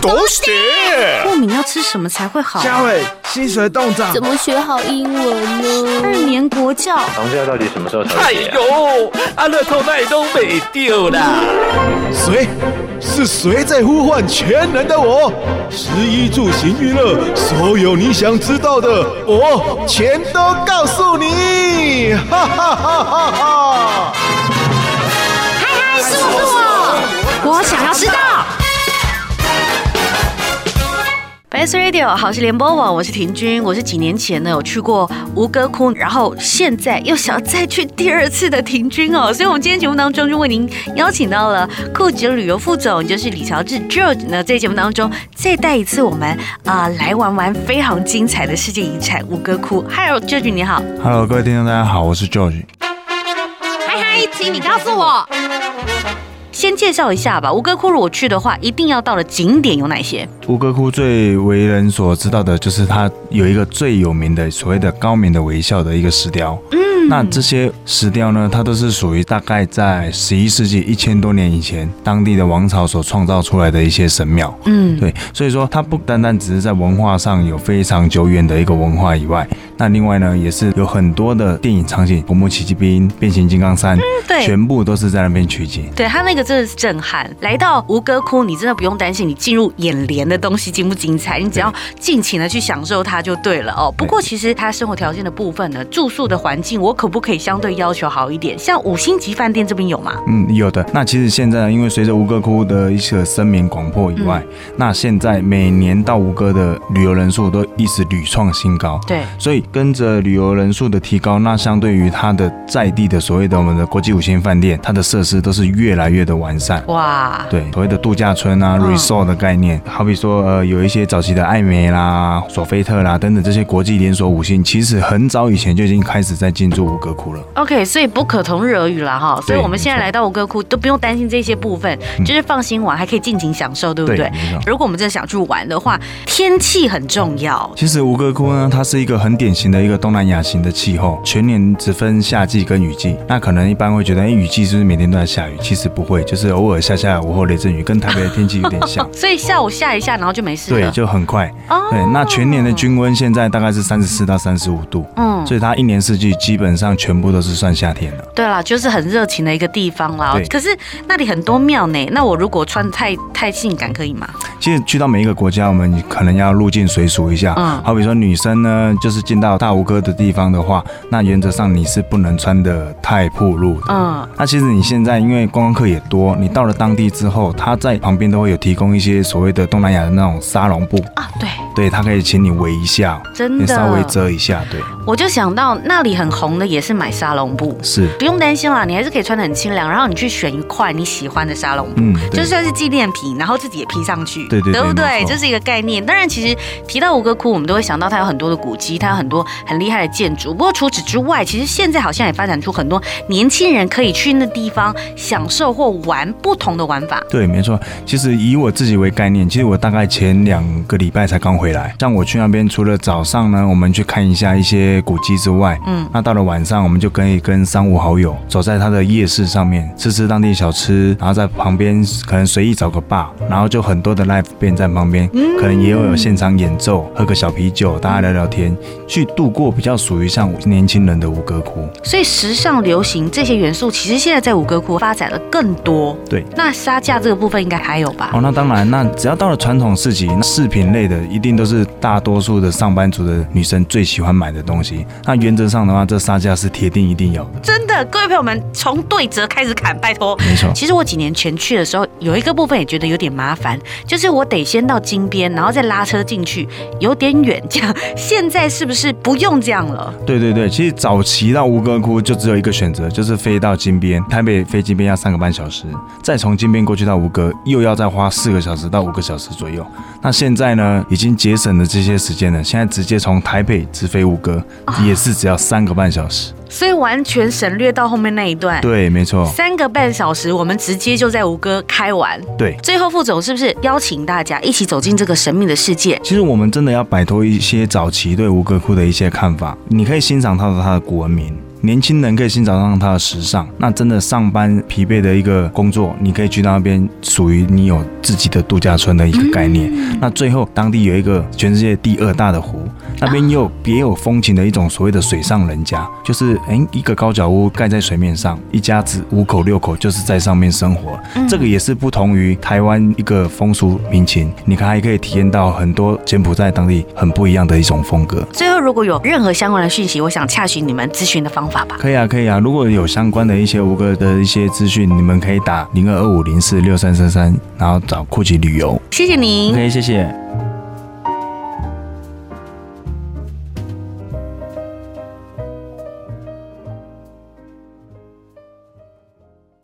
都是过敏要吃什么才会好？嘉伟，薪水冻涨，怎么学好英文呢？二年国教，房价到底什么时候才？哎呦，阿乐透那都没丢啦！谁？是谁在呼唤全能的我？食衣住行娱乐，所有你想知道的，我全都告诉你！哈哈哈哈哈！嗨嗨，是我是我，我想要知道。S Radio 好事联播网，我是婷君，我是几年前呢有去过吴哥窟，然后现在又想要再去第二次的婷君哦，所以我们今天节目当中就为您邀请到了酷捷旅游副总，就是李乔治 George 呢，在节目当中再带一次我们啊、呃、来玩玩非常精彩的世界遗产吴哥窟。Hello George 你好，Hello 各位听众大家好，我是 George。嗨嗨，请你告诉我。先介绍一下吧，吴哥窟如果去的话，一定要到的景点有哪些？吴哥窟最为人所知道的就是它有一个最有名的所谓的高明的微笑的一个石雕。嗯。那这些石雕呢，它都是属于大概在十一世纪一千多年以前，当地的王朝所创造出来的一些神庙。嗯，对，所以说它不单单只是在文化上有非常久远的一个文化以外，那另外呢，也是有很多的电影场景，《古墓奇迹兵》、《变形金刚三》，嗯，对，全部都是在那边取景。对，它那个真的是震撼。来到吴哥窟，你真的不用担心你进入眼帘的东西精不精彩，你只要尽情的去享受它就对了哦。不过其实它生活条件的部分呢，住宿的环境我。可不可以相对要求好一点？像五星级饭店这边有吗？嗯，有的。那其实现在因为随着吴哥窟的一些声名广阔以外，嗯，那现在每年到吴哥的旅游人数都一直屡创新高。对，所以跟着旅游人数的提高，那相对于它的在地的所谓的我们的国际五星饭店，它的设施都是越来越的完善。哇，对，所谓的度假村啊，嗯，resort 的概念，好比说呃有一些早期的艾美啦、索菲特啦等等这些国际连锁五星，其实很早以前就已经开始在进驻。吴哥窟了，OK，所以不可同日而语了哈，所以我们现在来到吴哥窟都不用担心这些部分，就是放心玩，还可以尽情享受，对不对？如果我们真的想去玩的话，天气很重要。其实吴哥窟呢，它是一个很典型的一个东南亚型的气候，全年只分夏季跟雨季。那可能一般会觉得，哎，雨季是不是每天都在下雨？其实不会，就是偶尔下下午后雷阵雨，跟台北的天气有点像。所以下午下一下，然后就没事了。对，就很快。哦。对，那全年的均温现在大概是三十四到三十五度。嗯。所以它一年四季基本上全部都是算夏天了。对啦，就是很热情的一个地方啦。可是那里很多庙呢，那我如果穿太太性感可以吗？其实去到每一个国家，我们可能要入境随俗一下。嗯。好比说女生呢，就是进到大吴哥的地方的话，那原则上你是不能穿的太暴露的。嗯。那其实你现在因为观光客也多，你到了当地之后，他在旁边都会有提供一些所谓的东南亚的那种沙龙布啊。对。对，他可以请你围一下，真的稍微遮一下。对。我就想到那里很红的也是买沙龙布，是不用担心啦，你还是可以穿的很清凉，然后你去选一块你喜欢的沙龙布，嗯，就算是纪念品，然后自己也披上去，对对对，对不对？这是一个概念。当然，其实提到吴哥窟，我们都会想到它有很多的古迹，它有很多很厉害的建筑。不过除此之外，其实现在好像也发展出很多年轻人可以去那地方享受或玩不同的玩法。对，没错。其实以我自己为概念，其实我大概前两个礼拜才刚回来。像我去那边，除了早上呢，我们去看一下一些古迹之外，嗯，那到了晚上，我们就可以跟三五好友走在他的夜市上面，吃吃当地小吃，然后在旁边可能随意找个 bar，然后就很多的 live band 在旁边，可能也有有现场演奏，喝个小啤酒，大家聊聊天，去度过比较属于像年轻人的五哥窟。所以时尚流行这些元素，其实现在在五哥窟发展了更多。对，那杀价这个部分应该还有吧？哦，那当然，那只要到了传统市集，那饰品类的一定都是大多数的上班族的女生最喜欢买的东西。那原则上的话，这杀价是铁定一定有的。真的，各位朋友们，从对折开始砍，拜托。没错。其实我几年前去的时候，有一个部分也觉得有点麻烦，就是是我得先到金边，然后再拉车进去，有点远。这样，现在是不是不用这样了？对对对，其实早期到吴哥窟就只有一个选择，就是飞到金边，台北飞金边要三个半小时，再从金边过去到吴哥，又要再花四个小时到五个小时左右。那现在呢，已经节省了这些时间了，现在直接从台北直飞吴哥，也是只要三个半小时。所以完全省略到后面那一段，对，没错，三个半小时，我们直接就在吴哥开完。对，最后副总是不是邀请大家一起走进这个神秘的世界？其实我们真的要摆脱一些早期对吴哥窟的一些看法，你可以欣赏它的它的古文明。年轻人可以欣赏上它的时尚。那真的上班疲惫的一个工作，你可以去那边，属于你有自己的度假村的一个概念。那最后当地有一个全世界第二大的湖，那边有别有风情的一种所谓的水上人家，就是哎、欸、一个高脚屋盖在水面上，一家子五口六口就是在上面生活。这个也是不同于台湾一个风俗民情，你看还可以体验到很多柬埔寨当地很不一样的一种风格。最后如果有任何相关的讯息，我想洽询你们咨询的方法吧。可以啊，可以啊。如果有相关的一些吴哥的一些资讯，你们可以打零二二五零四六三三三，然后找酷奇旅游。谢谢您。OK，谢谢。